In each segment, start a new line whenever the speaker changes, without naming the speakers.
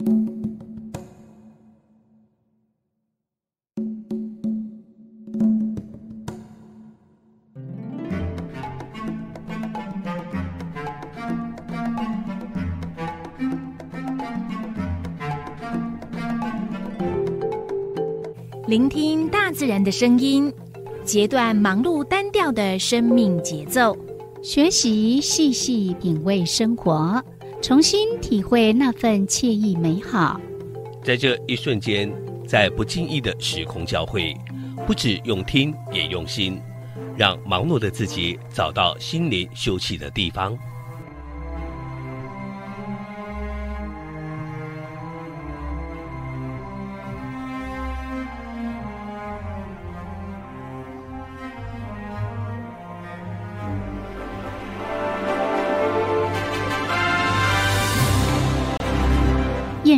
聆听大自然的声音，截断忙碌单调的生命节奏，
学习细细品味生活，重新体会那份惬意美好。
在这一瞬间，在不经意的时空交汇，不止用听，也用心，让忙碌的自己找到心灵休憩的地方。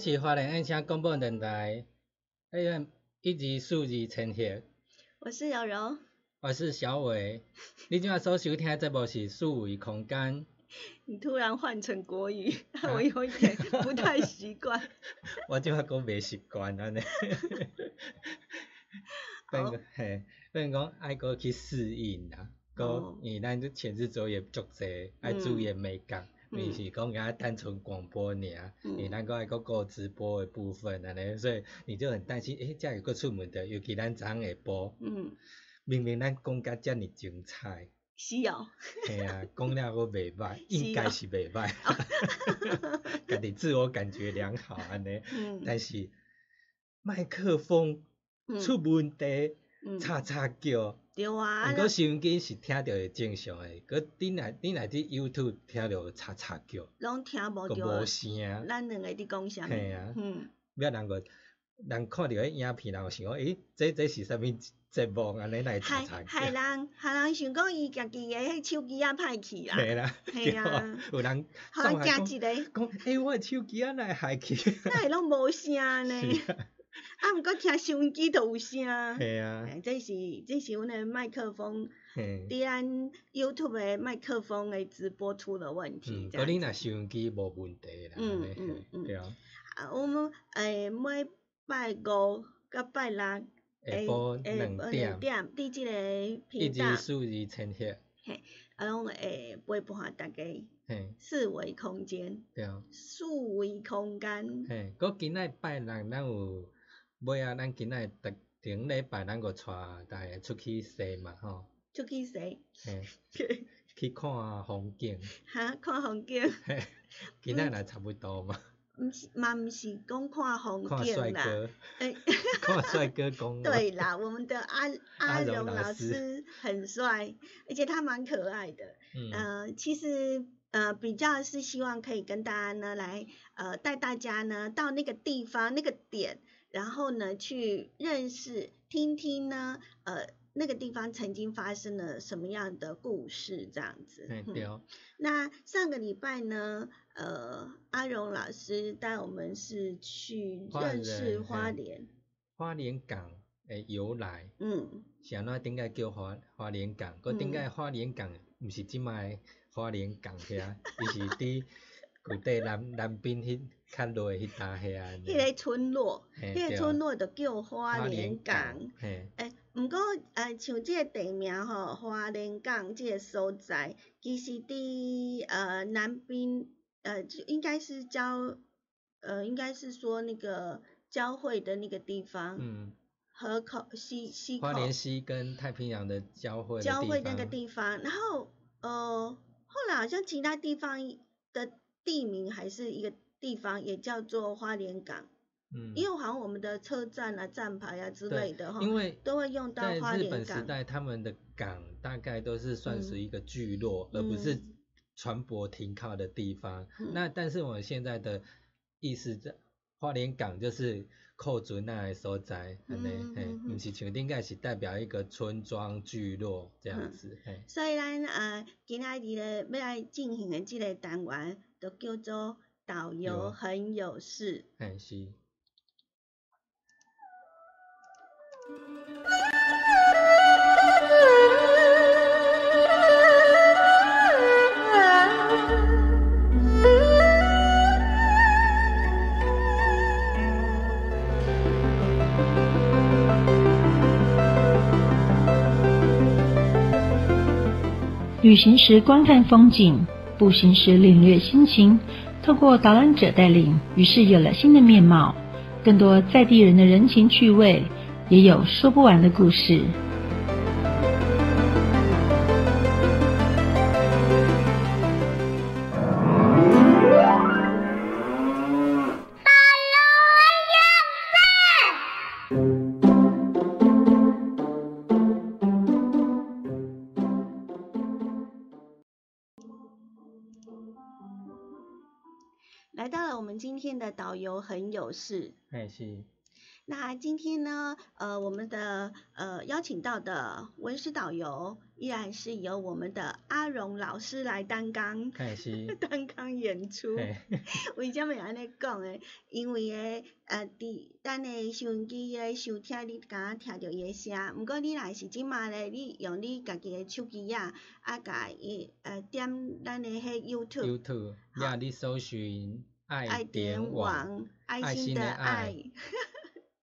是花莲爱声广播电台，AM 一二四二千赫，
我是柔柔，
我是小伟。你今仔所收听的节目是数维空间。
你突然换成国语，我有一点不太习惯。
我即摆讲袂习惯安尼。变个嘿，变讲爱搁去适应啦，搁因为咱这前日作业足济，爱注意美感。毋是讲遐单纯广播尔，你咱个爱个顾直播的部分安尼，所以你就很担心，诶，遮有个出门的，尤其咱昨下晡，嗯，明明咱讲甲遮尔精彩，
是哦，
系啊，讲了个袂歹，应该是袂歹，家己自我感觉良好安尼，但是麦克风出问题，叉叉叫。
对啊，
毋过收音机是听着会正常诶，佮顶来顶来伫 YouTube 听着嚓嚓叫，
拢听无着，
无声。
咱两个伫讲啥物？
嘿啊，嗯，要人个人看着迄影片，人想讲，诶，这这是啥物节目安尼来嚓嚓叫？
害人害人想讲伊家己诶迄手机啊歹去啦。
嘿啦，
嘿啊，
有人
好惊一个，
讲，诶，我诶手机啊来害去？
那会拢无声呢？啊，毋过听收音机都有声。
系啊。
这是这是阮的麦克风，伫咱 YouTube 的麦克风的直播出了问题。
嗯，你若收音机无问题啦。嗯嗯嗯。对啊。
啊，我们诶每拜五甲拜六下
晡两点，
伫即个频
道。一、二、四、二、千赫。
嘿，啊，拢会陪伴大家。嘿。四维空间。
对啊。
数维空间。
嘿，佮今仔拜六咱有。尾啊，咱今仔逐顶礼拜咱个带大家出去踅嘛吼。
出去踅。
嘿。去看风景。
哈，看风景。
嘿。今仔来差不多嘛。
毋是，嘛毋是讲看风景啦。
看帅哥。看帅哥讲。
对啦，我们的阿阿荣老师很帅，而且他蛮可爱的。嗯。呃，其实呃比较是希望可以跟大家呢来呃带大家呢到那个地方那个点。然后呢，去认识、听听呢，呃，那个地方曾经发生了什么样的故事，这样子。
对哦。
那上个礼拜呢，呃，阿荣老师带我们是去认识花莲。
花莲港诶由来。嗯。是安怎顶个叫花花莲港？个顶个花莲港毋是即卖花莲港遐，伊是伫古代南南边迄较落迄搭遐。
迄个村落，迄个村落就叫花莲港。诶，毋过呃，像即个地名吼，花莲港即个所在，其实伫呃南边，呃，就应该是交，呃，应该是说那个交汇的那个地方。嗯。河口西西
口。花莲溪跟太平洋的交汇。
交汇那个地方，然后呃，后来好像其他地方的地名还是一个地方，也叫做花莲港。嗯。因为好像我们的车站啊、站牌啊之类的哈，
因为
都会用到花莲港。
在日本时代，他们的港大概都是算是一个聚落，而不是船舶停靠的地方。那但是我们现在的意思在花莲港就是。扣船那个所在，安尼嘿，毋是像顶个是代表一个村庄聚落这样子，嘿。
所以咱呃，今仔日咧要来进行的这个单元，就叫做导游很有事。
嘿，是。
旅行时观看风景，步行时领略心情。透过导览者带领，于是有了新的面貌，更多在地人的人情趣味，也有说不完的故事。
导游很有事，
哎是。
那今天呢，呃，我们的呃邀请到的文史导游依然是由我们的阿荣老师来担纲，
哎是。
担纲演出。为什么安尼讲诶？因为诶，呃，伫咱诶收音机诶收听，你敢听着伊诶声。毋过你若是即马咧，你用你家己诶手机啊，啊，甲伊呃点咱诶迄 YouTube。
YouTube，呀，你搜寻。
爱点网，爱心的爱，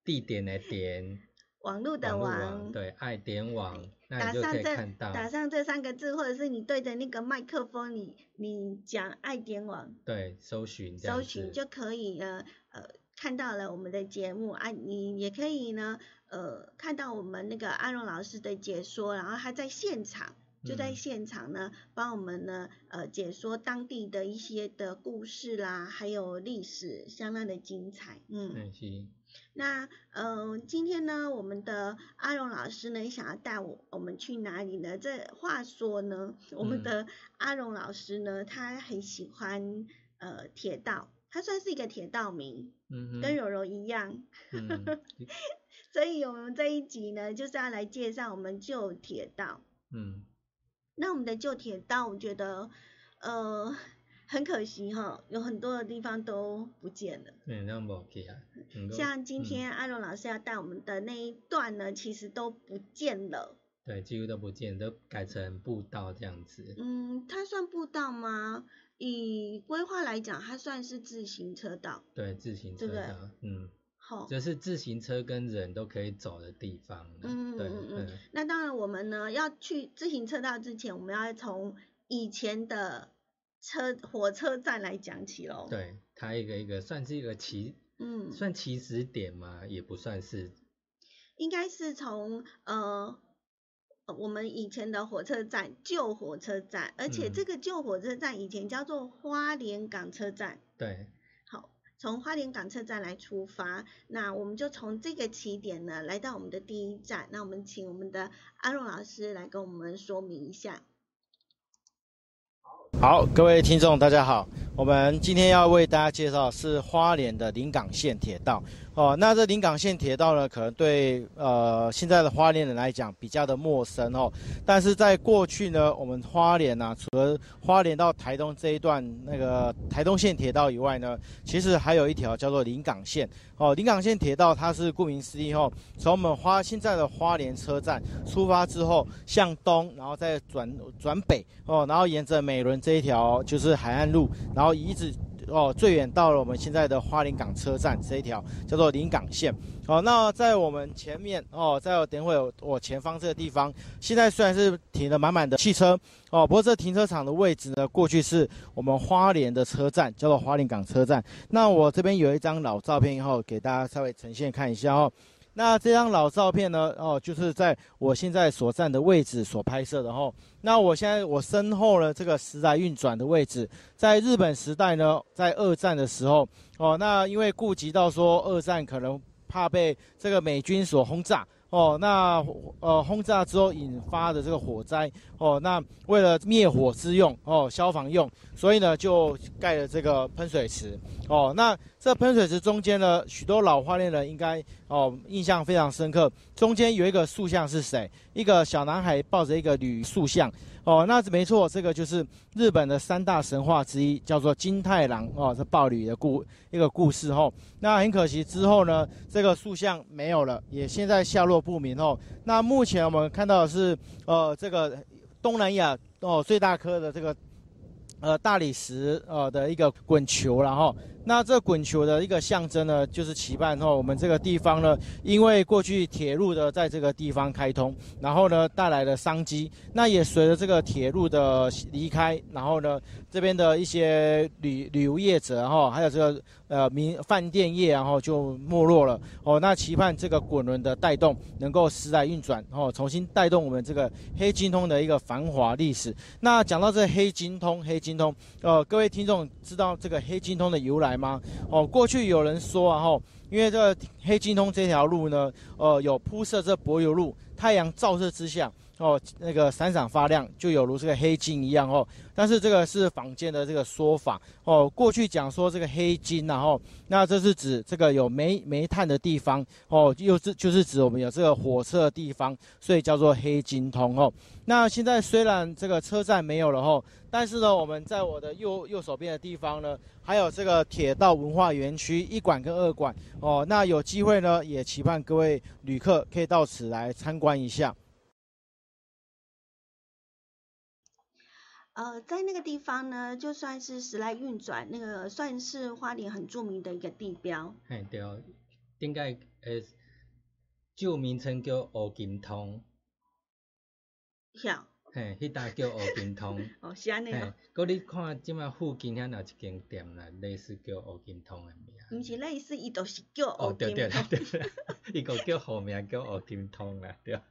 地点的点，
网络的网，
对，爱点网，那就可以看到。
打上这三个字，或者是你对着那个麦克风，你你讲爱点网，
对，搜寻，
搜寻就可以了。呃，看到了我们的节目啊，你也可以呢，呃，看到我们那个阿荣老师的解说，然后他在现场。就在现场呢，帮我们呢，呃，解说当地的一些的故事啦，还有历史，相当的精彩，
嗯。
那，呃，今天呢，我们的阿荣老师呢，想要带我我们去哪里呢？这话说呢，我们的阿荣老师呢，他很喜欢呃铁道，他算是一个铁道迷，嗯跟柔柔一样，嗯。所以我们这一集呢，就是要来介绍我们旧铁道，嗯。那我们的旧铁道，我觉得，呃，很可惜哈，有很多的地方都不见了。
嗯，那啊。
像今天阿荣老师要带我们的那一段呢，其实都不见了。
对，几乎都不见，都改成步道这样子。
嗯，它算步道吗？以规划来讲，它算是自行车道。
对，自行车道。嗯。就是自行车跟人都可以走的地方。嗯嗯嗯。
那当然，我们呢要去自行车道之前，我们要从以前的车火车站来讲起喽。
对，它一个一个算是一个起，嗯，算起始点吗？也不算是。
应该是从呃我们以前的火车站，旧火车站，而且这个旧火车站以前叫做花莲港车站。
对。
从花莲港车站来出发，那我们就从这个起点呢，来到我们的第一站。那我们请我们的阿荣老师来跟我们说明一下。
好，各位听众，大家好。我们今天要为大家介绍是花莲的临港线铁道。哦，那这临港线铁道呢，可能对呃现在的花莲人来讲比较的陌生哦。但是在过去呢，我们花莲呢，除了花莲到台东这一段那个台东线铁道以外呢，其实还有一条叫做临港线。哦，临港线铁道它是顾名思义哦，从我们花现在的花莲车站出发之后，向东，然后再转转北哦，然后沿着美仑这一条就是海岸路，然后一直。哦，最远到了我们现在的花莲港车站这一条叫做临港线。哦，那在我们前面哦，在我等会我前方这个地方，现在虽然是停了满满的汽车哦，不过这停车场的位置呢，过去是我们花莲的车站，叫做花莲港车站。那我这边有一张老照片，以后给大家稍微呈现看一下哦。那这张老照片呢？哦，就是在我现在所站的位置所拍摄的哦。那我现在我身后呢，这个时来运转的位置，在日本时代呢，在二战的时候哦，那因为顾及到说二战可能怕被这个美军所轰炸。哦，那呃轰炸之后引发的这个火灾，哦，那为了灭火之用，哦，消防用，所以呢就盖了这个喷水池，哦，那这喷水池中间呢，许多老花莲人应该哦印象非常深刻，中间有一个塑像是谁？一个小男孩抱着一个女塑像。哦，那没错，这个就是日本的三大神话之一，叫做金太郎哦，这暴吕的故一个故事哦。那很可惜之后呢，这个塑像没有了，也现在下落不明哦。那目前我们看到的是，呃，这个东南亚哦最大颗的这个呃大理石呃的一个滚球，然后。那这滚球的一个象征呢，就是期盼哦，我们这个地方呢，因为过去铁路的在这个地方开通，然后呢带来了商机，那也随着这个铁路的离开，然后呢这边的一些旅旅游业者哈，还有这个呃民饭店业然后就没落了哦。那期盼这个滚轮的带动能够时来运转哦，重新带动我们这个黑金通的一个繁华历史。那讲到这黑金通，黑金通，呃，各位听众知道这个黑金通的由来？吗？哦，过去有人说啊，吼，因为这个黑金通这条路呢，呃，有铺设这柏油路，太阳照射之下，哦，那个闪闪发亮，就有如这个黑金一样哦。但是这个是坊间的这个说法哦。过去讲说这个黑金，然后那这是指这个有煤煤炭的地方哦，又是就是指我们有这个火车的地方，所以叫做黑金通哦。那现在虽然这个车站没有了哦，但是呢，我们在我的右右手边的地方呢，还有这个铁道文化园区一馆跟二馆哦。那有机会呢，也期盼各位旅客可以到此来参观一下。
呃，在那个地方呢，就算是时来运转，那个算是花莲很著名的一个地标。
嘿，对，应该呃，旧名称叫乌金通。
晓。
嘿，迄搭叫乌金通。
哦，是安尼哦。
嘿，你看即马附近遐有一间店啦，类似叫乌金通诶名。
毋是类似，伊都是叫乌
金通。哦，对对对对，伊个叫号名叫乌金通啦，对。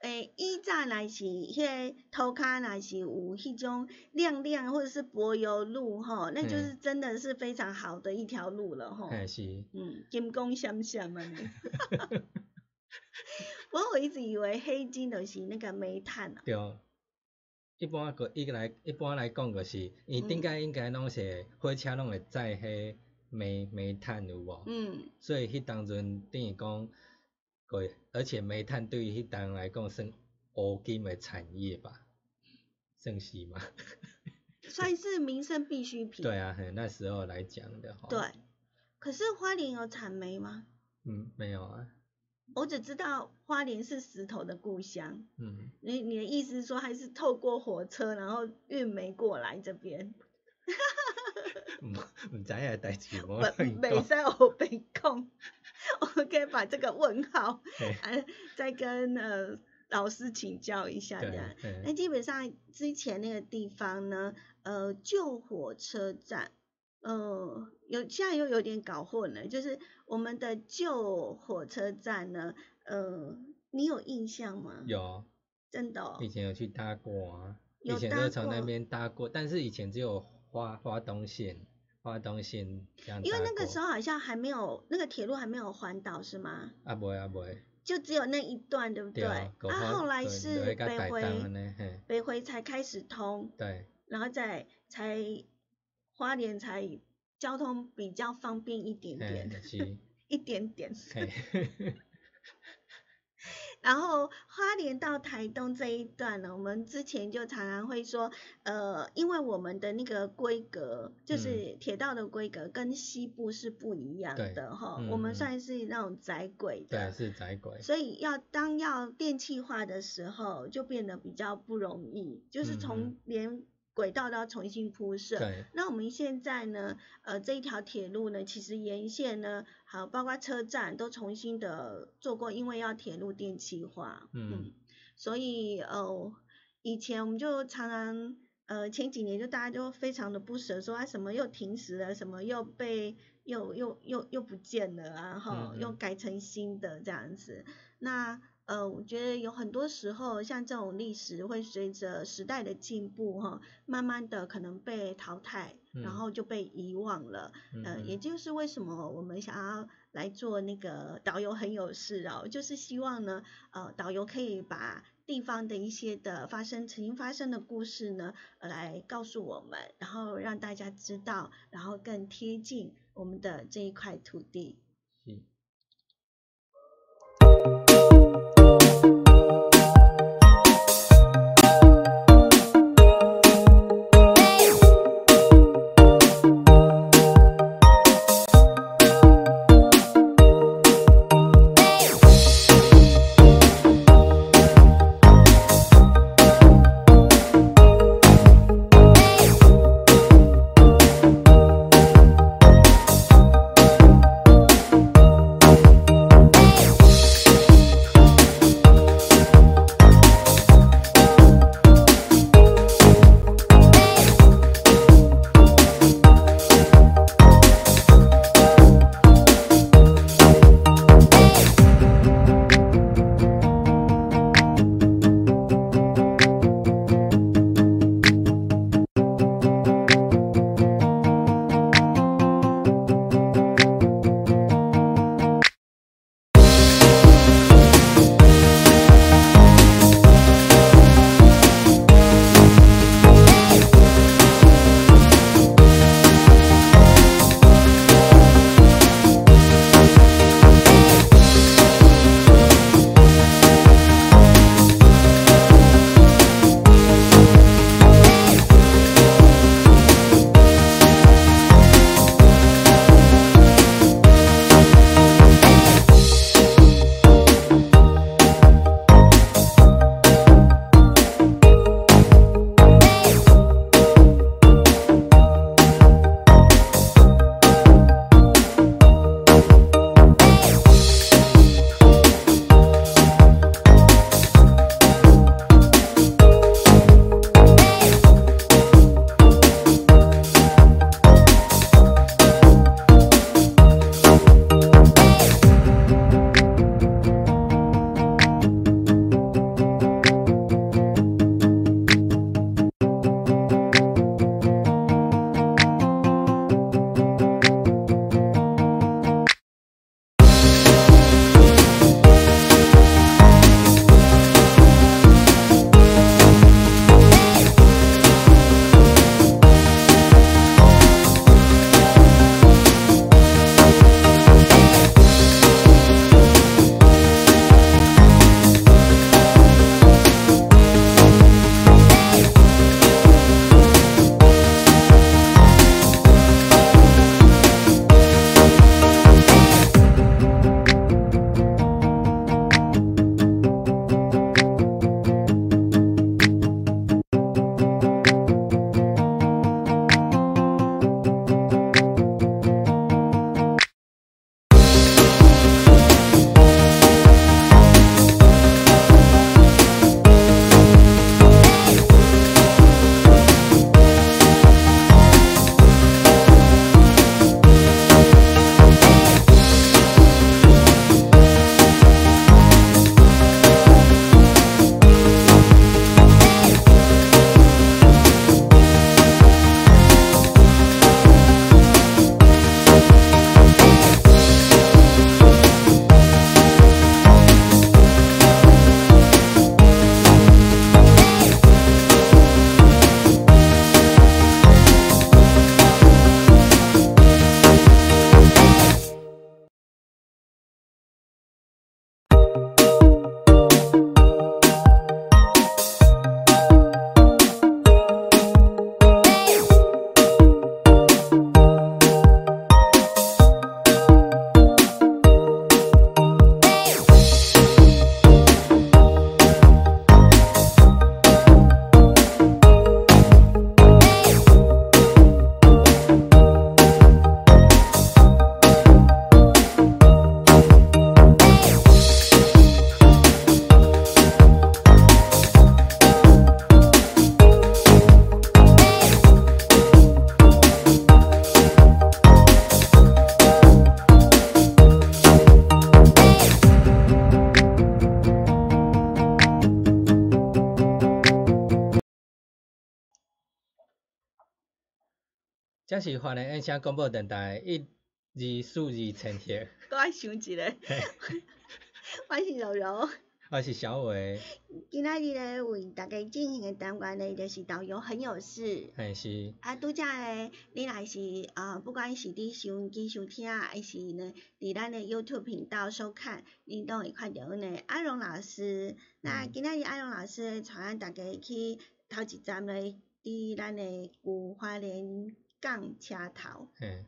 诶，以早来是迄个涂骹来是有迄种亮亮或者是柏油路吼，那就是真的是非常好的一条路了吼。
哎是。
嗯，金光闪闪嘛。不过我一直以为黑金就是那个煤炭啊。
对。一般个一个来一般来讲个是，伊顶解应该拢是火车拢会载迄煤煤炭有无？嗯。所以迄当阵等于讲。对，而且煤炭对于迄当来讲算黄金的产业吧，算是吗？
算是民生必需品。
对啊，那时候来讲的话。
对，可是花莲有产煤吗？
嗯，没有啊。
我只知道花莲是石头的故乡。嗯。你你的意思是说，还是透过火车然后运煤过来这边？哈
哈哈哈哈。唔唔知啊代志，
我未使我白讲。我们可以把这个问号，呃，再跟呃老师请教一下这样。那基本上之前那个地方呢，呃，旧火车站，呃，有现在又有点搞混了，就是我们的旧火车站呢，呃，你有印象吗？
有，
真的。
哦以前有去搭过啊，以前都从那边搭过，但是以前只有花花东线。花东线这样，
因为那个时候好像还没有那个铁路还没有环岛是吗？
啊不会啊不会，
就只有那一段，对不对？
啊，
后来是北回，北回才开始通，
对，
然后再才花莲才交通比较方便一点点，一点点。然后花莲到台东这一段呢，我们之前就常常会说，呃，因为我们的那个规格，就是铁道的规格跟西部是不一样的哈，我们算是那种窄轨
的，对，是窄轨，
所以要当要电气化的时候，就变得比较不容易，就是从连。轨道都要重新铺设。
对。
那我们现在呢？呃，这一条铁路呢，其实沿线呢，好，包括车站都重新的做过，因为要铁路电气化。嗯。所以呃，以前我们就常常呃，前几年就大家都非常的不舍，说啊什么又停驶了，什么又被又又又又不见了啊，哈，又改成新的这样子。那呃，我觉得有很多时候，像这种历史会随着时代的进步，哈，慢慢的可能被淘汰，然后就被遗忘了。呃，也就是为什么我们想要来做那个导游很有事哦，就是希望呢，呃，导游可以把地方的一些的发生曾经发生的故事呢，来告诉我们，然后让大家知道，然后更贴近我们的这一块土地。
这是华联音响广播电台一、二、四、二千 贴。
我爱想一个，我是柔柔。
我是小伟。
今仔日咧为大家进行的单元咧，就是导游很有事。
嘿是。
啊，拄则咧，你若是啊，不管是伫收音机收听，还是呢，伫咱的 YouTube 频道收看，你都会看到呢。阿荣老师，那今仔日阿荣老师带咱大家去头一站咧，伫咱的古花莲港车头。
嘿。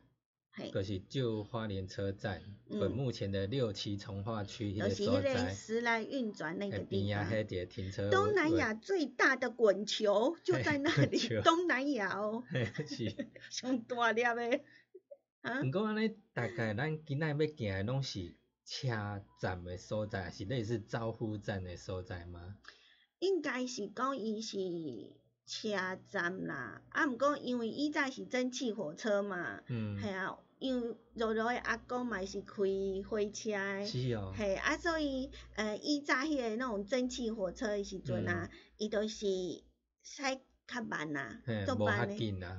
就是旧花莲车站，本目前的六期从化区
的
所在。
时来运转那个地方。
停车。
东南亚最大的滚球就在那里，东南亚哦。
是。
上大粒的。
啊。不过安尼，大概咱今仔要行的拢是车站的所在，是类似招呼站的所在吗？
应该是讲伊是车站啦，啊，毋过因为以前是蒸汽火车嘛，嗯，系啊。因为柔柔的阿公嘛是开火车的，
是哦，
嘿啊，所以呃，以前迄个那种蒸汽火车的时阵啊，伊都是驶较慢呐，
做慢的，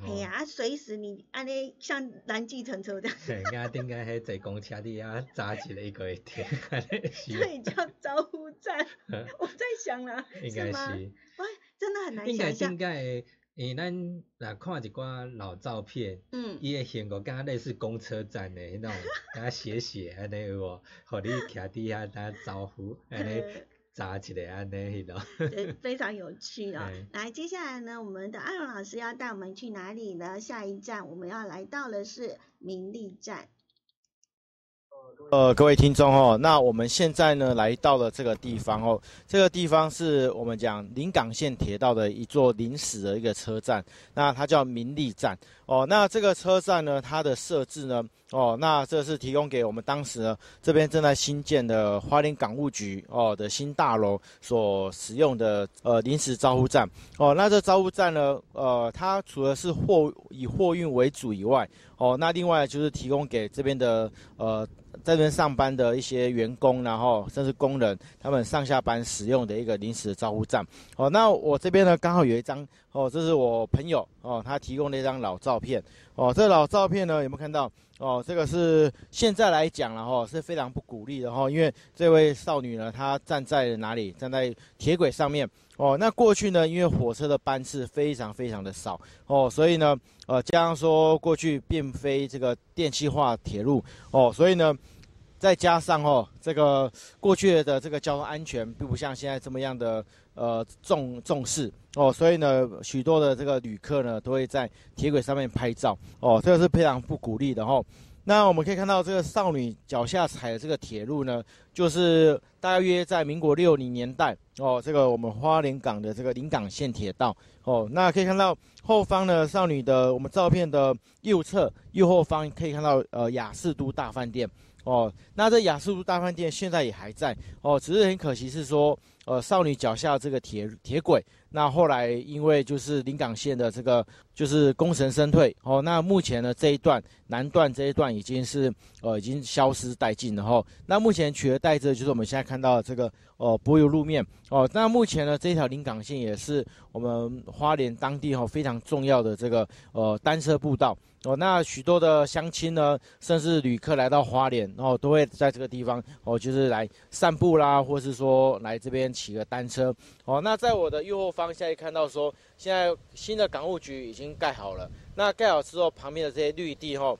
嘿啊，随时你安尼像拦计程车这样，
嘿，啊，顶个迄坐公车伫遐扎起来一个一天，
所以叫招呼站，我在想啦，是吗？哇，真的很难想象。
因为咱若看一寡老照片，伊会形个敢类似公车站的迄种，敢斜斜安尼有无？互你徛伫遐打招呼，安尼扎起来安尼迄种。
对，非常有趣哦。来，接下来呢，我们的阿荣老师要带我们去哪里呢？下一站我们要来到的是明利站。
呃，各位听众哦，那我们现在呢来到了这个地方哦，这个地方是我们讲临港线铁道的一座临时的一个车站，那它叫民利站哦。那这个车站呢，它的设置呢，哦，那这是提供给我们当时呢这边正在新建的花莲港务局哦的新大楼所使用的呃临时招呼站哦。那这招呼站呢，呃，它除了是货以货运为主以外，哦，那另外就是提供给这边的呃。在这边上班的一些员工，然后甚至工人，他们上下班使用的一个临时的招呼站。哦，那我这边呢，刚好有一张哦，这是我朋友哦，他提供了一张老照片。哦，这老照片呢，有没有看到？哦，这个是现在来讲了哈，是非常不鼓励的哈，因为这位少女呢，她站在哪里？站在铁轨上面。哦，那过去呢，因为火车的班次非常非常的少哦，所以呢，呃，加上说过去并非这个电气化铁路哦，所以呢。再加上哦，这个过去的这个交通安全并不像现在这么样的呃重重视哦，所以呢，许多的这个旅客呢都会在铁轨上面拍照哦，这个是非常不鼓励的哦。那我们可以看到这个少女脚下踩的这个铁路呢，就是大约在民国六零年代哦，这个我们花莲港的这个临港线铁道哦，那可以看到后方呢，少女的我们照片的右侧右后方可以看到呃雅士都大饭店。哦，那这雅士大饭店现在也还在哦，只是很可惜是说，呃，少女脚下这个铁铁轨，那后来因为就是临港线的这个就是功成身退哦，那目前呢这一段南段这一段已经是呃已经消失殆尽了哈，那目前取而代之的就是我们现在看到的这个呃柏油路面哦，那目前呢这一条临港线也是我们花莲当地哈非常重要的这个呃单车步道。哦，那许多的乡亲呢，甚至旅客来到花莲，然后都会在这个地方哦，就是来散步啦，或是说来这边骑个单车。哦，那在我的右后方，现在看到说，现在新的港务局已经盖好了。那盖好之后，旁边的这些绿地哈，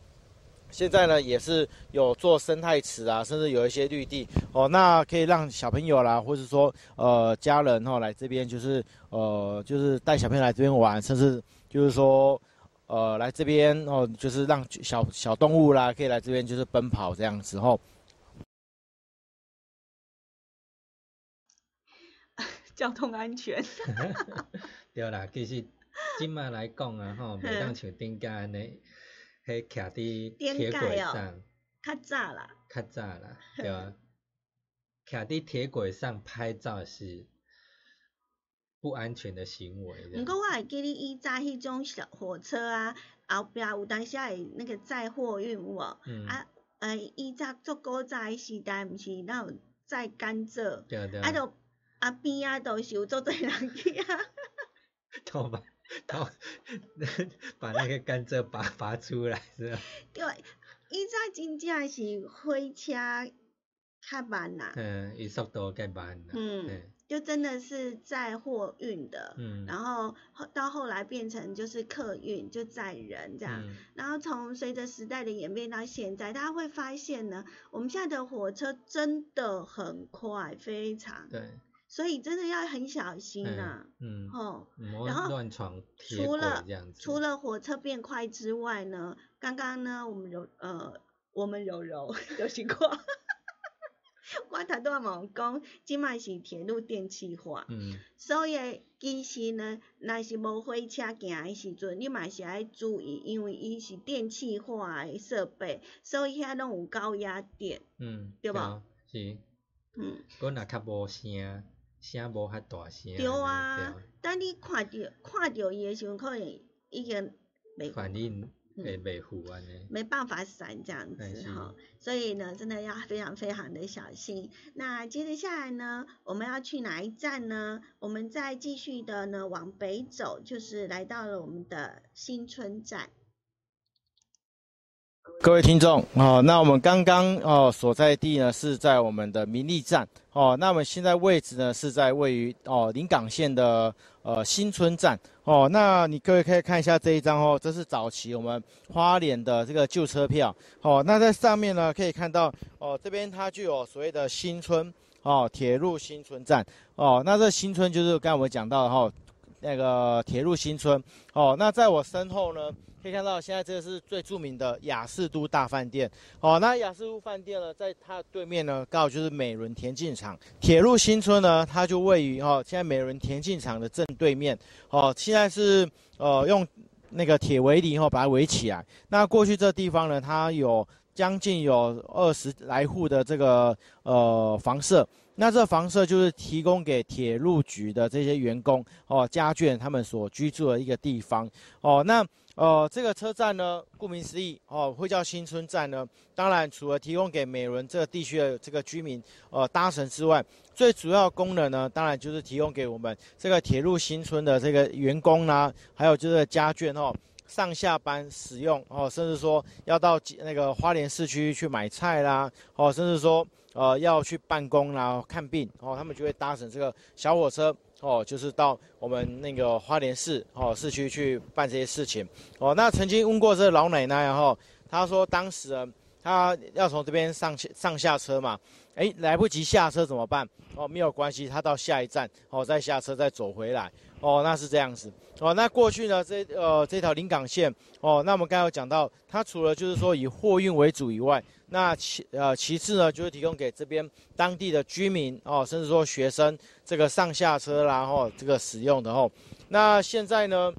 现在呢也是有做生态池啊，甚至有一些绿地哦，那可以让小朋友啦，或者说呃家人哈来这边，就是呃就是带小朋友来这边玩，甚至就是说。呃，来这边哦，就是让小小动物啦，可以来这边就是奔跑这样子哦。
交通安全。
对啦，其实今麦来讲啊，吼，袂当像顶家安尼，迄徛伫铁轨上。
较早啦。
较早啦，对啊。徛伫铁轨上拍照是。不安全的行为。
不过我会记你以前迄种小火车啊，后壁有当时会那个载货运有无？嗯。啊，呃，以前做古早诶时代，毋是那有载甘蔗。
对对。
啊，就啊边啊，都是有做侪人去啊。
多吧。然后把那个甘蔗拔拔出来，是吧？
对，伊在真正是火车较慢啦。
嗯，伊速度较慢啦。
嗯。就真的是载货运的，嗯，然后到后来变成就是客运，就载人这样，然后从随着时代的演变到现在，大家会发现呢，我们现在的火车真的很快，非常，
对，
所以真的要很小心呐，
嗯，
哦，
然后乱闯
除了除了火车变快之外呢，刚刚呢，我们柔呃，我们柔柔 有情况。我头拄仔嘛讲，即卖是铁路电气化，所以其实呢，若是无火车行诶时阵，你嘛是爱注意，因为伊是电气化诶设备，所以遐拢有高压电，对无？
是，嗯，佮若较无声，声无遐大声。
对啊，等你看着看着伊诶时阵，可能已经袂
反应。没没护安呢，
没办法闪这样子哈，所以呢，真的要非常非常的小心。那接着下来呢，我们要去哪一站呢？我们再继续的呢往北走，就是来到了我们的新村站。
各位听众哦，那我们刚刚哦所在地呢是在我们的民利站哦，那我们现在位置呢是在位于哦临港线的呃新村站哦，那你各位可以看一下这一张哦，这是早期我们花莲的这个旧车票哦，那在上面呢可以看到哦这边它具有所谓的新村哦铁路新村站哦，那这新村就是刚才我们讲到的哈那个铁路新村哦，那在我身后呢。可以看到，现在这个是最著名的雅士都大饭店。哦，那雅士都饭店呢，在它对面呢，刚好就是美伦田径场。铁路新村呢，它就位于哦，现在美伦田径场的正对面。哦，现在是呃用那个铁围篱哦把它围起来。那过去这地方呢，它有将近有二十来户的这个呃房舍。那这房舍就是提供给铁路局的这些员工哦家眷他们所居住的一个地方。哦，那。呃，这个车站呢，顾名思义，哦，会叫新村站呢。当然，除了提供给美伦这个地区的这个居民，呃，搭乘之外，最主要功能呢，当然就是提供给我们这个铁路新村的这个员工啦，还有就是家眷哦，上下班使用哦，甚至说要到那个花莲市区去买菜啦，哦，甚至说呃要去办公啦、看病哦，他们就会搭乘这个小火车。哦，就是到我们那个花莲市哦市区去办这些事情哦。那曾经问过这个老奶奶，然后她说当时她要从这边上上下车嘛，哎，来不及下车怎么办？哦，没有关系，她到下一站哦再下车再走回来哦，那是这样子哦。那过去呢这呃这条临港线哦，那我们刚刚有讲到，它除了就是说以货运为主以外。那其呃其次呢，就是提供给这边当地的居民哦，甚至说学生这个上下车然后这个使用的哦。那现在呢，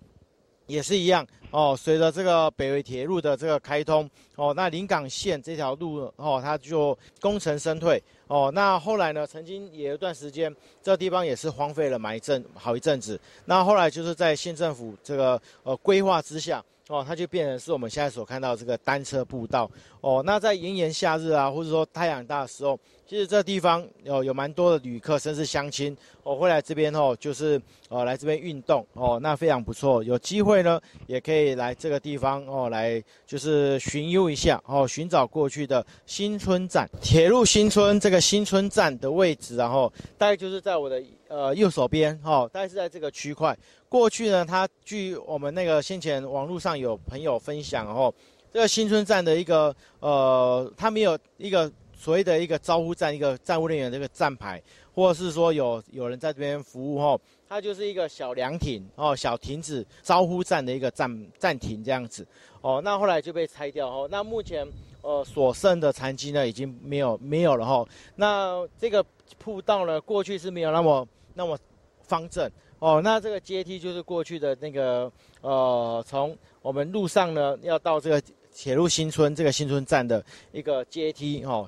也是一样哦，随着这个北回铁路的这个开通哦，那临港线这条路哦，它就功成身退哦。那后来呢，曾经也有一段时间，这地方也是荒废了蛮一阵好一阵子。那后来就是在县政府这个呃规划之下。哦，它就变成是我们现在所看到这个单车步道哦。那在炎炎夏日啊，或者说太阳大的时候，其实这地方有有蛮多的旅客，甚至乡亲哦会来这边哦，就是呃来这边运动哦，那非常不错。有机会呢，也可以来这个地方哦，来就是寻幽一下哦，寻找过去的新村站铁路新村这个新村站的位置，然后大概就是在我的呃右手边哦，大概是在这个区块。过去呢，它据我们那个先前网络上有朋友分享哦，这个新村站的一个呃，它没有一个所谓的一个招呼站，一个站务人员这个站牌，或者是说有有人在这边服务哦，它就是一个小凉亭哦，小亭子招呼站的一个站站亭这样子哦，那后来就被拆掉哦，那目前呃所剩的残迹呢已经没有没有了哈，那这个铺道呢过去是没有那么那么方正。哦，那这个阶梯就是过去的那个，呃，从我们路上呢，要到这个铁路新村这个新村站的一个阶梯，哦。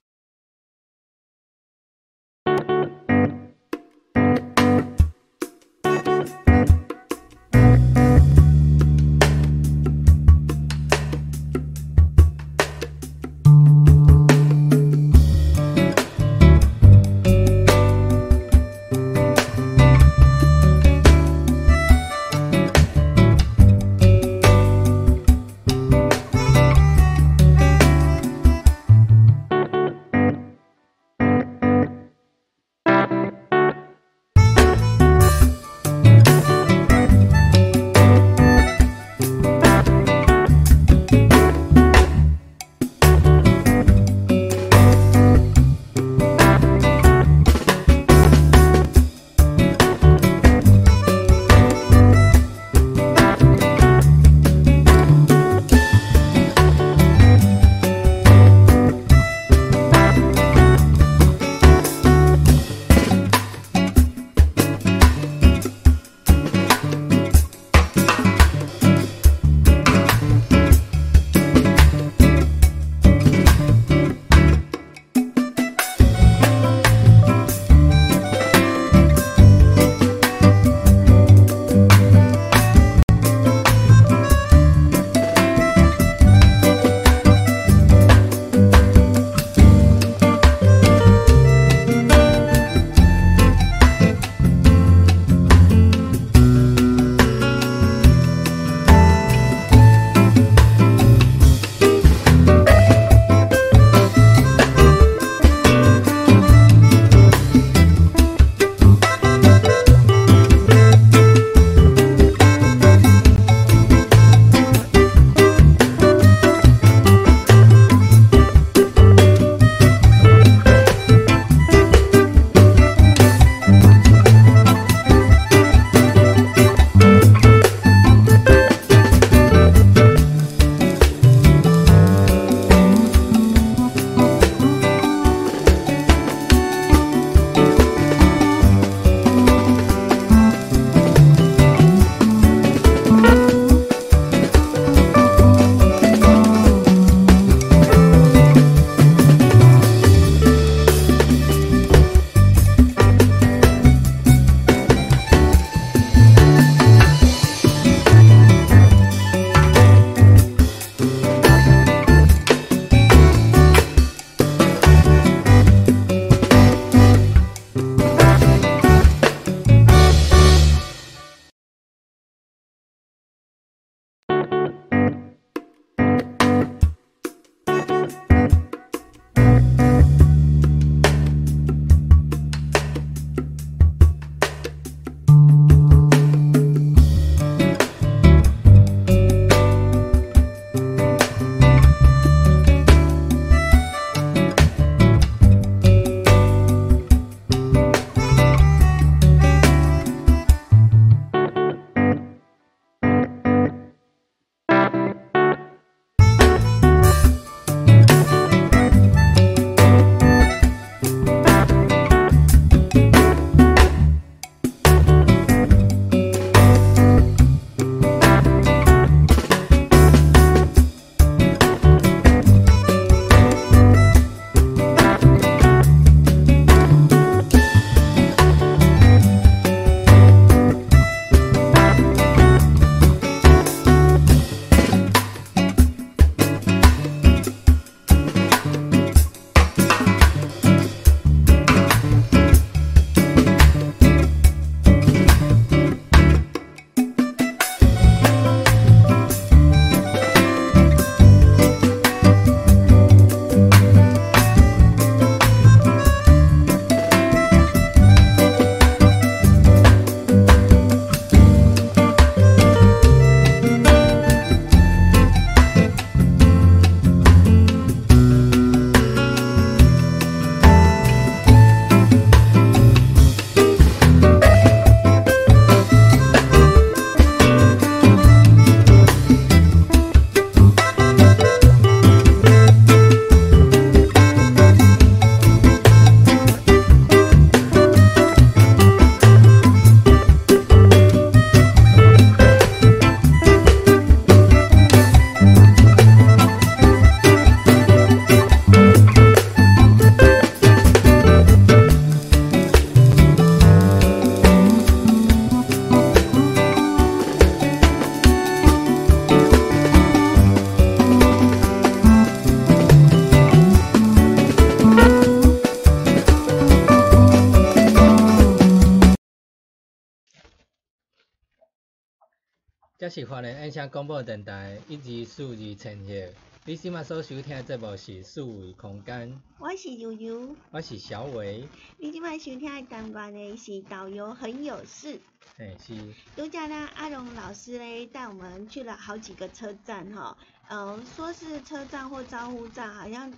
这是华联音响广播电台一二四二千赫。你今麦所收听的节目是数位空间。
我是悠悠。
我是小伟。
你今麦收听的单元呢是导游很有事。
哎，是。
度假呢，阿荣老师嘞带我们去了好几个车站哈，嗯，说是车站或招呼站，好像，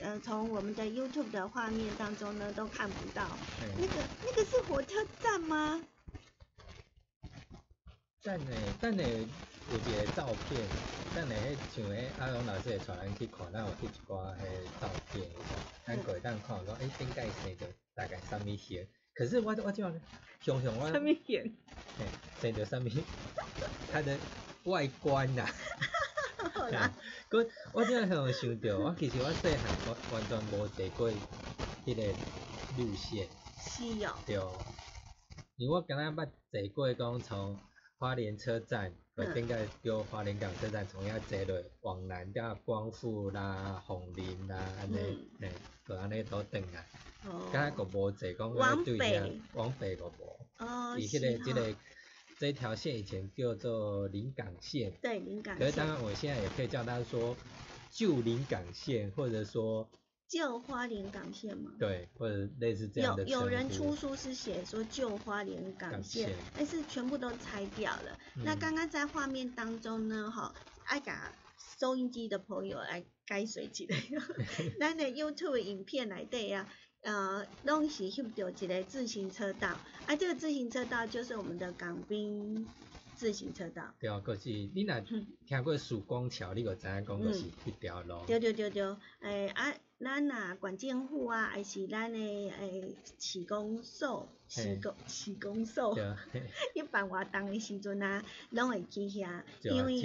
呃，从我们的 YouTube 的画面当中呢都看不到。那个那个是火车站吗？
站呢，站呢。有一个照片，等下迄像迄阿龙老师会带咱去看，咱有翕一寡迄照片，咱过会当看讲，诶，顶界生着大概啥物型？可是我我怎样想想我，
啥物型？
嘿，生着啥物？它的外观呐。
好啦。
我我怎样想想着，我其实我细汉我完全无坐过迄个路线。
是哦。
对。因为我刚刚捌坐过讲从花莲车站。我顶个叫花莲港车站，从遐坐落往南，甲光复啦、红林啦，安尼，嘿，就安尼倒转来。哦。敢若个无坐讲
往北。
往北个无。
哦。
伊迄个即个这条线以前叫做临港线。
对，临港。
可是当然，我现在也可以叫他说旧临港线，或者说。
旧花莲港线吗？
对，或者类似这样的。
有有人出书是写说旧花莲港线，但是全部都拆掉了。那刚刚在画面当中呢，哈，爱甲收音机的朋友来改水起来。咱的 YouTube 影片来对啊，呃，拢是翕到一个自行车道，啊，这个自行车道就是我们的港滨自行车道。
对啊，可是你若听过曙光桥，你就知影讲就是一条路。
对对对对，诶啊。咱啊，管建户啊，还是咱的诶，施工所、施工、施工所，一般活动的时阵啊，拢会去遐，
因为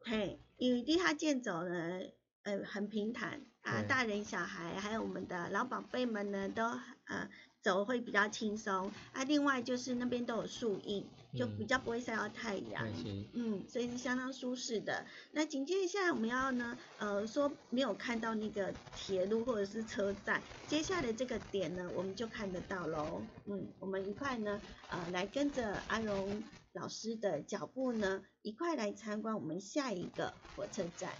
嘿，因为伫遐建走呢，呃，很平坦啊，大人小孩还有我们的老宝贝们呢，都呃。走会比较轻松啊，另外就是那边都有树荫，就比较不会晒到太阳，嗯，所以是相当舒适的。那紧接下来我们要呢，呃，说没有看到那个铁路或者是车站，接下来这个点呢，我们就看得到喽。嗯，我们一块呢，呃，来跟着阿荣老师的脚步呢，一块来参观我们下一个火车站。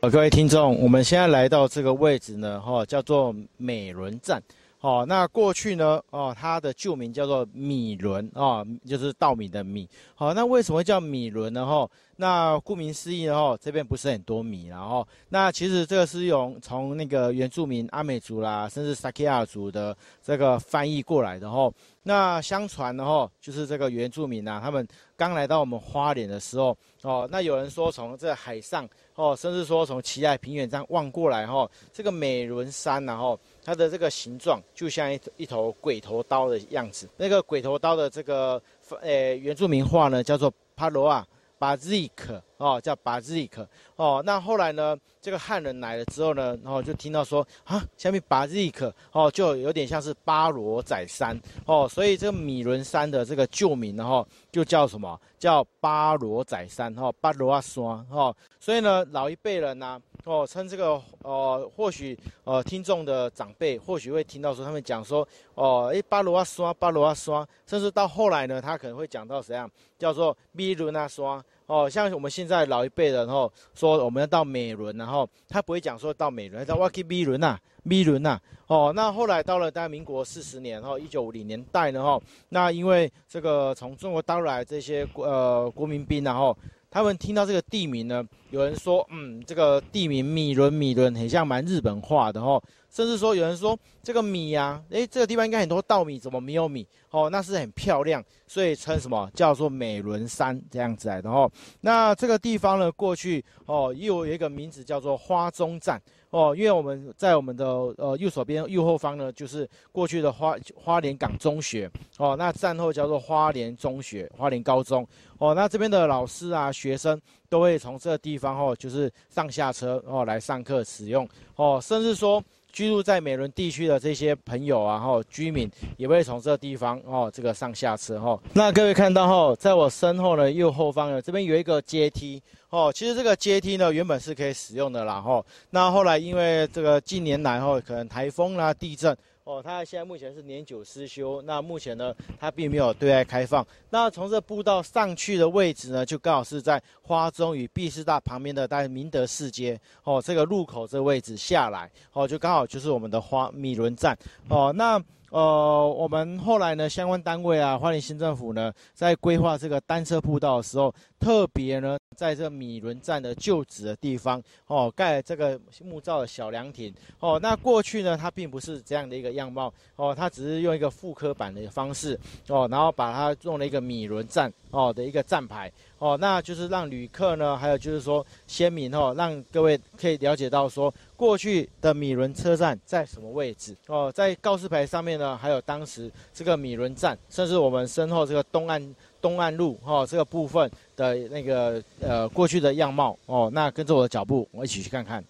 好，各位听众，我们现在来到这个位置呢，哈，叫做美伦站。哦，那过去呢？哦，它的旧名叫做米伦啊，就是稻米的米。好，那为什么叫米伦呢？哈，那顾名思义呢，哈，这边不是很多米，然后，那其实这个是用从那个原住民阿美族啦，甚至萨克亚族的这个翻译过来的，哈。那相传呢，哈，就是这个原住民呐，他们刚来到我们花莲的时候，哦，那有人说从这海上，哦，甚至说从奇爱平原这样望过来，哈，这个美伦山，然后。它的这个形状就像一一头鬼头刀的样子。那个鬼头刀的这个呃原住民话呢，叫做帕罗啊巴兹克哦，叫巴兹克哦。那后来呢，这个汉人来了之后呢，然后就听到说啊，下面巴兹克哦，就有点像是巴罗仔山哦，所以这个米伦山的这个旧名然后就叫什么？叫巴罗仔山哈，巴罗阿山哈。所以呢，老一辈人呢。哦，称这个呃，或许呃，听众的长辈或许会听到说，他们讲说，哦，诶，巴罗阿刷，巴罗阿刷，甚至到后来呢，他可能会讲到怎样，叫做米伦阿刷。哦，像我们现在老一辈人后说我们要到美伦，然后他不会讲说到美伦，他叫瓦基米伦呐，米伦呐。哦，那后来到了大概民国四十年，后一九五零年代呢，哈，那因为这个从中国大陆来这些呃国民兵，然后。他们听到这个地名呢，有人说，嗯，这个地名米伦米伦很像蛮日本化的哦，甚至说有人说这个米呀，诶，这个地方应该很多稻米，怎么没有米？哦，那是很漂亮，所以称什么叫做美伦山这样子来的哦。那这个地方呢，过去哦又有一个名字叫做花中站。哦，因为我们在我们的呃右手边右后方呢，就是过去的花花莲港中学哦，那战后叫做花莲中学、花莲高中哦，那这边的老师啊、学生都会从这个地方哦，就是上下车哦来上课使用哦，甚至说。居住在美伦地区的这些朋友啊，哈，居民也会从这地方哦，这个上下车哈。那各位看到哈，在我身后的右后方呢，这边有一个阶梯哦。其实这个阶梯呢，原本是可以使用的啦哈。那后来因为这个近年来哈，可能台风啦、地震哦，它现在目前是年久失修，那目前呢，它并没有对外开放。那从这步道上去的位置呢，就刚好是在花中与毕师大旁边的大明德四街哦，这个路口这位置下来哦，就刚好就是我们的花米伦站哦，那。呃，我们后来呢，相关单位啊，花莲新政府呢，在规划这个单车步道的时候，特别呢，在这米伦站的旧址的地方，哦，盖这个木造的小凉亭，哦，那过去呢，它并不是这样的一个样貌，哦，它只是用一个复刻版的方式，哦，然后把它弄了一个米伦站，哦的一个站牌。哦，那就是让旅客呢，还有就是说先民哦，让各位可以了解到说过去的米伦车站在什么位置哦，在告示牌上面呢，还有当时这个米伦站，甚至我们身后这个东岸东岸路哦这个部分的那个呃过去的样貌哦，那跟着我的脚步，我一起去看看。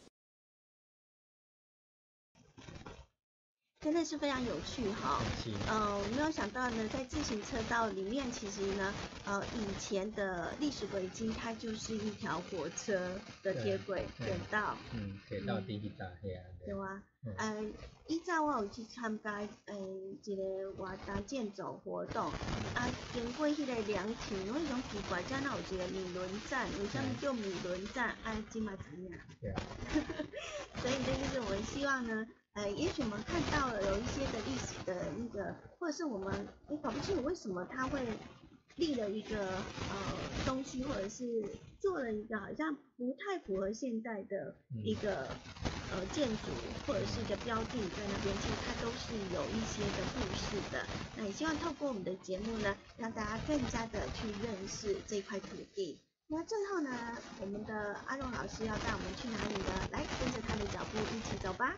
真的是非常有趣哈，呃，没有想到呢，在自行车道里面，其实呢，呃，以前的历史轨迹，它就是一条火车的铁轨铁道。
嗯，铁道第一大黑啊。
对啊，嗯，以前我有去参加呃一个活动建走活动，啊，经过迄个凉亭，我种奇怪，遮哪有一个米伦站？为什么叫米伦站？啊，今嘛知影。
对啊。
所以这就是我们希望呢。呃，也许我们看到了有一些的历史的那个，或者是我们也搞不清楚为什么他会立了一个呃东西，或者是做了一个好像不太符合现代的一个呃建筑或者是一个标记在那边，其实它都是有一些的故事的。那也希望透过我们的节目呢，让大家更加的去认识这块土地。那最后呢，我们的阿荣老师要带我们去哪里呢？来，跟着他的脚步一起走吧。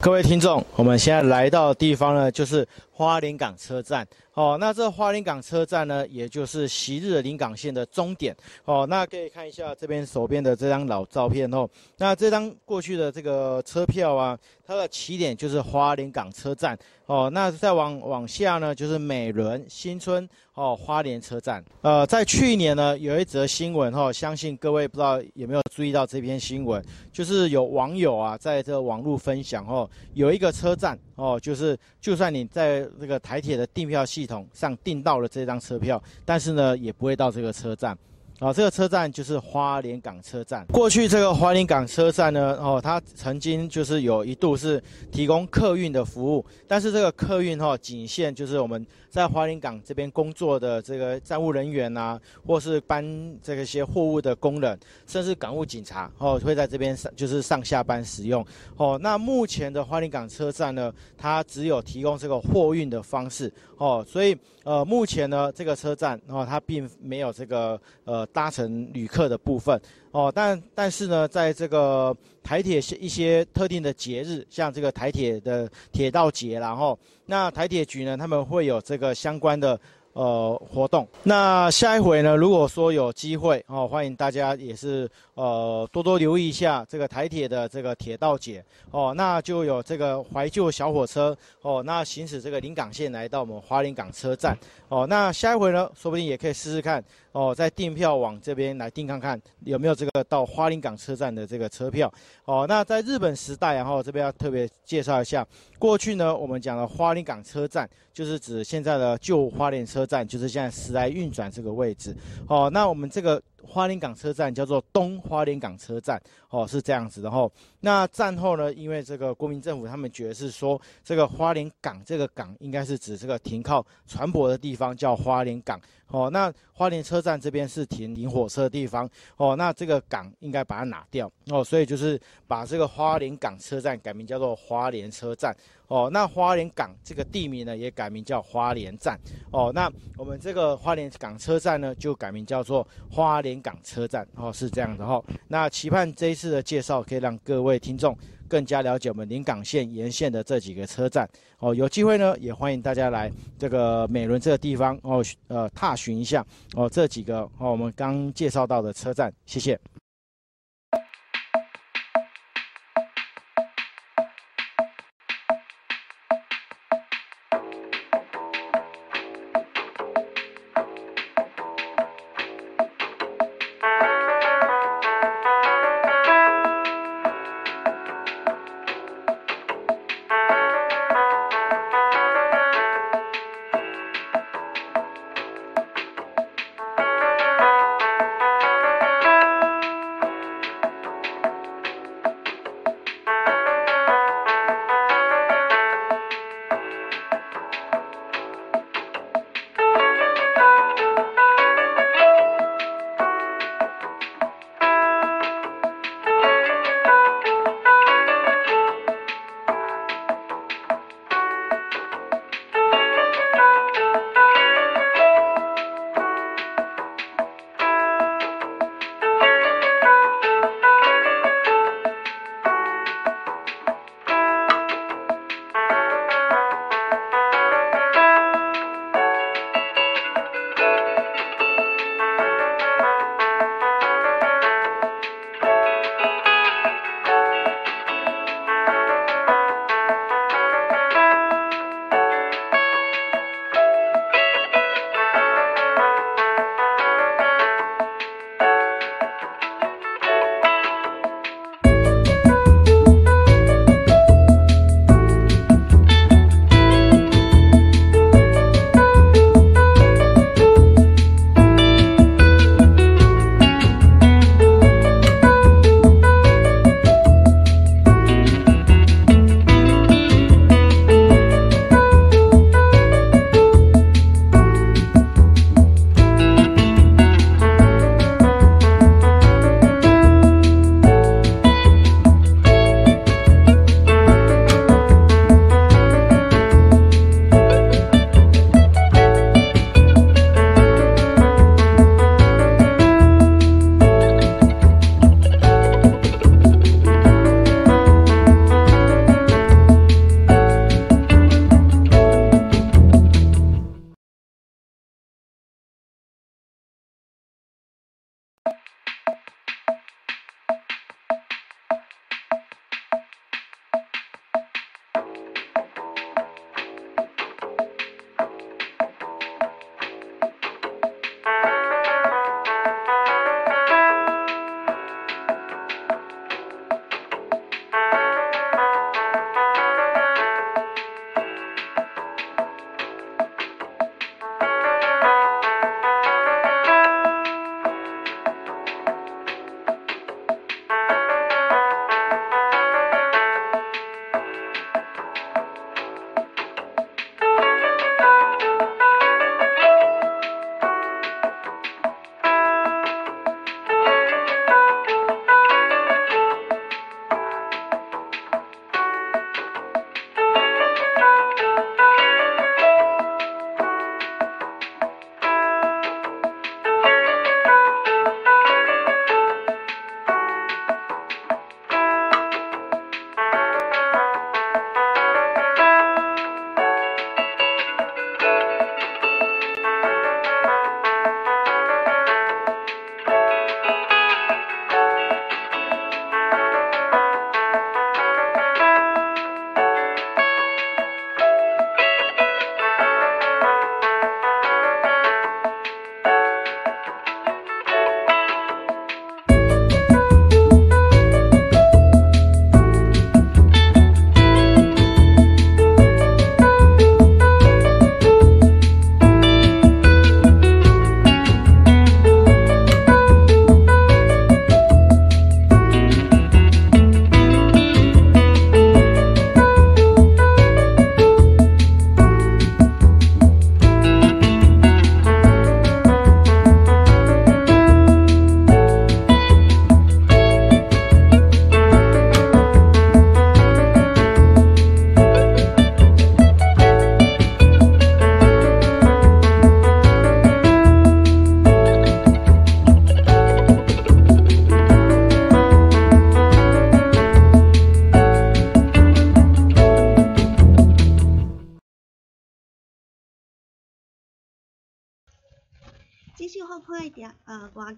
各位听众，我们现在来到的地方呢，就是花莲港车站。哦，那这花莲港车站呢，也就是昔日的临港线的终点。哦，那可以看一下这边手边的这张老照片哦。那这张过去的这个车票啊，它的起点就是花莲港车站。哦，那再往往下呢，就是美伦新村哦，花莲车站。呃，在去年呢，有一则新闻哈，相信各位不知道有没有注意到这篇新闻，就是有网友啊，在这网络分享哦，有一个车站哦，就是就算你在这个台铁的订票系统上订到了这张车票，但是呢，也不会到这个车站。啊，这个车站就是花莲港车站。过去这个花莲港车站呢，哦，它曾经就是有一度是提供客运的服务，但是这个客运哈，仅限就是我们在花莲港这边工作的这个站务人员呐，或是搬这个些货物的工人，甚至港务警察哦，会在这边上就是上下班使用。哦，那目前的花莲港车站呢，它只有提供这个货运的方式。哦，所以呃，目前呢，这个车站哦，它并没有这个呃搭乘旅客的部分哦，但但是呢，在这个台铁一些特定的节日，像这个台铁的铁道节，然后那台铁局呢，他们会有这个相关的。呃，活动。那下一回呢？如果说有机会哦，欢迎大家也是呃多多留意一下这个台铁的这个铁道节哦。那就有这个怀旧小火车哦，那行驶这个临港线来到我们花莲港车站哦。那下一回呢，说不定也可以试试看哦，在订票网这边来订看看有没有这个到花莲港车站的这个车票哦。那在日本时代，然后这边要特别介绍一下，过去呢我们讲的花莲港车站。就是指现在的旧花莲车站，就是现在时来运转这个位置。好，那我们这个花莲港车站叫做东花莲港车站。哦，是这样子的。哦，那战后呢，因为这个国民政府他们觉得是说，这个花莲港这个港应该是指这个停靠船舶的地方，叫花莲港。哦，那花莲车站这边是停停火车的地方。哦，那这个港应该把它拿掉。哦，所以就是把这个花莲港车站改名叫做花莲车站。哦，那花莲港这个地名呢，也改名叫花莲站。哦，那我们这个花莲港车站呢，就改名叫做花莲临港车站。哦，是这样的。哦，那期盼这一次的介绍可以让各位听众更加了解我们临港线沿线的这几个车站。哦，有机会呢，也欢迎大家来这个美伦这个地方哦，呃，踏寻一下哦这几个哦我们刚介绍到的车站。谢谢。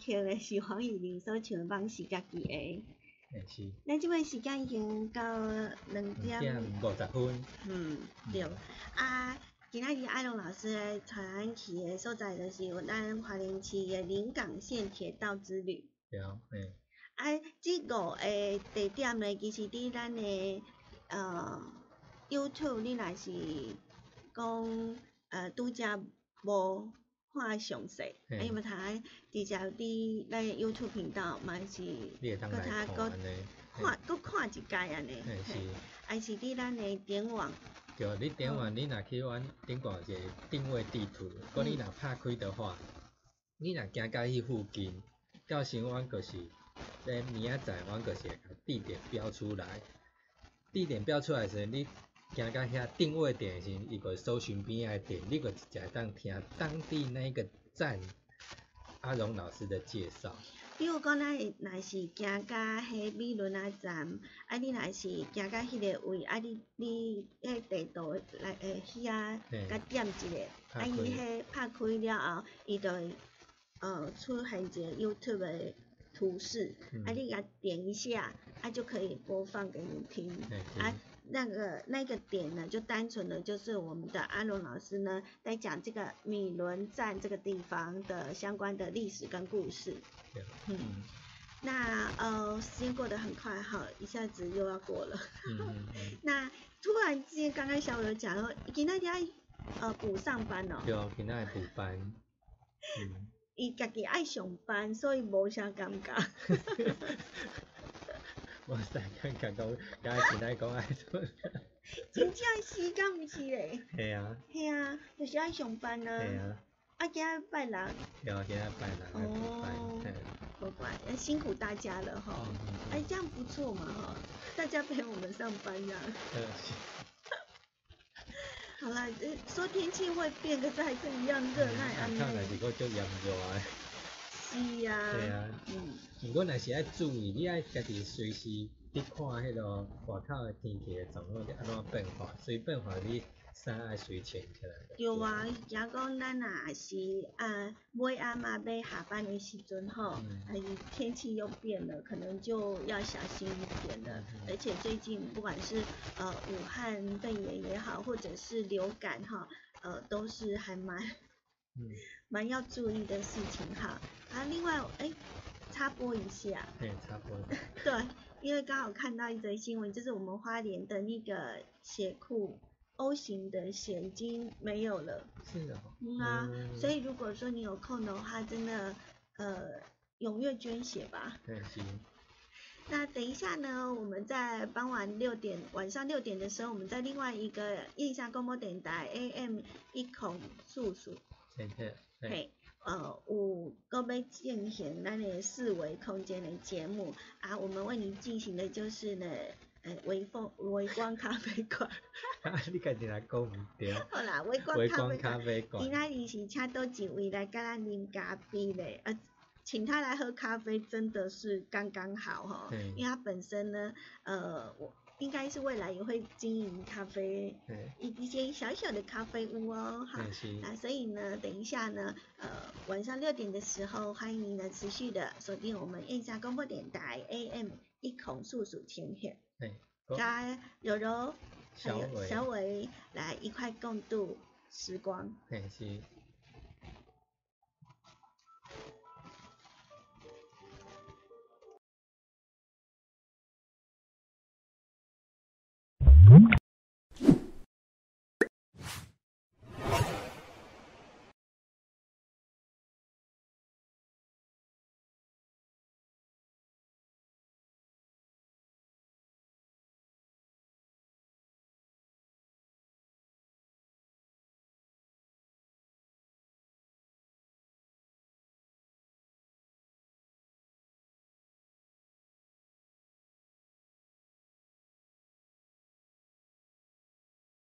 呃歌曲咧是黄雨玲所唱帮是家己的。
诶是。
咱即摆时间已经到两点
五十分。
嗯，对。啊，今仔日爱龙老师来带咱去的所在就是咱华林市的临港线铁道之旅。
对，诶。
啊，即五个地点咧，其实伫咱的呃 YouTube，你若是讲呃拄则无看详细，啊，因为他直接伫咱 YouTube 频道嘛是，
搁他
搁看搁看一届安尼，还是伫咱的点网。
对，你点网你若去阮顶个一个定位地图，果你若拍开的话，你若行到迄附近，到时阮就是。在明仔载，阮个是地点标出来，地点标出来时，你行到遐定位点时，伊个搜寻边仔点，你个直接当听当地那个站阿荣老师的介绍。
比如讲，咱若是行到迄美伦啊站，啊你若是行到迄个位，啊你你迄地图来诶遐甲点一个，啊伊迄拍开了后，伊就呃出现一个 YouTube 的。图示，啊，你给它点一下，啊就可以播放给你听。啊，那个那个点呢，就单纯的就是我们的阿龙老师呢，在讲这个米伦站这个地方的相关的历史跟故事。嗯，那呃，时间过得很快哈，一下子又要过了。嗯 那突然之间，刚刚小伟讲了，今天要呃补上班哦。
对，今天补班。
嗯。伊家己爱上班，所以无啥感觉。
无啥感觉，讲刚才前来讲爱做。
真正是敢毋是嘞？
系啊。
系啊，就是爱上班啊。
系啊。
啊，今日拜六。
对啊，拜六。
哦。不管，辛苦大家了哈。哎，这样不错嘛哈，大家陪我们上班呀。好啦，说天气会变，可是还是一样热，那安尼。
看来是个足炎热啊。
是啊。
对啊。嗯。如果若是爱注意，你爱家己随时去看迄个外口的天气的状况是安怎变化，随变化你。衫爱随穿起来。
对啊，假讲咱若是啊，买阿妈要下班的时阵吼，啊，天气又变了，可能就要小心一点了。而且最近不管是呃武汉肺炎也好，或者是流感哈，呃都是还蛮蛮要注意的事情哈。啊，另外哎，插播一下。
对，插播。
对，因为刚好看到一则新闻，就是我们花莲的那个血库。O 型的血已经没有了，
是的，
嗯啊，所以如果说你有空的话，真的呃踊跃捐血吧。
对，行。
那等一下呢，我们在傍晚六点，晚上六点的时候，我们在另外一个印象广播电台 AM 一孔素素，
嘿，
呃，五个被进行那里四维空间的节目啊，我们为您进行的就是呢。呃，微风微光咖啡馆。
你家己来讲毋对。
好啦，微光咖啡馆。今仔日是请到一位来甲咱啉咖啡嘞，呃，请他来喝咖啡真的是刚刚好哈。因为他本身呢，呃，我应该是未来也会经营咖啡，一一间小小的咖啡屋哦，哈。啊，所以呢，等一下呢，呃，晚上六点的时候，欢迎您呢持续的锁定我们燕下广播电台 AM 一孔数数千赫。加柔柔还有小伟来一块共度时光。
嘿，是。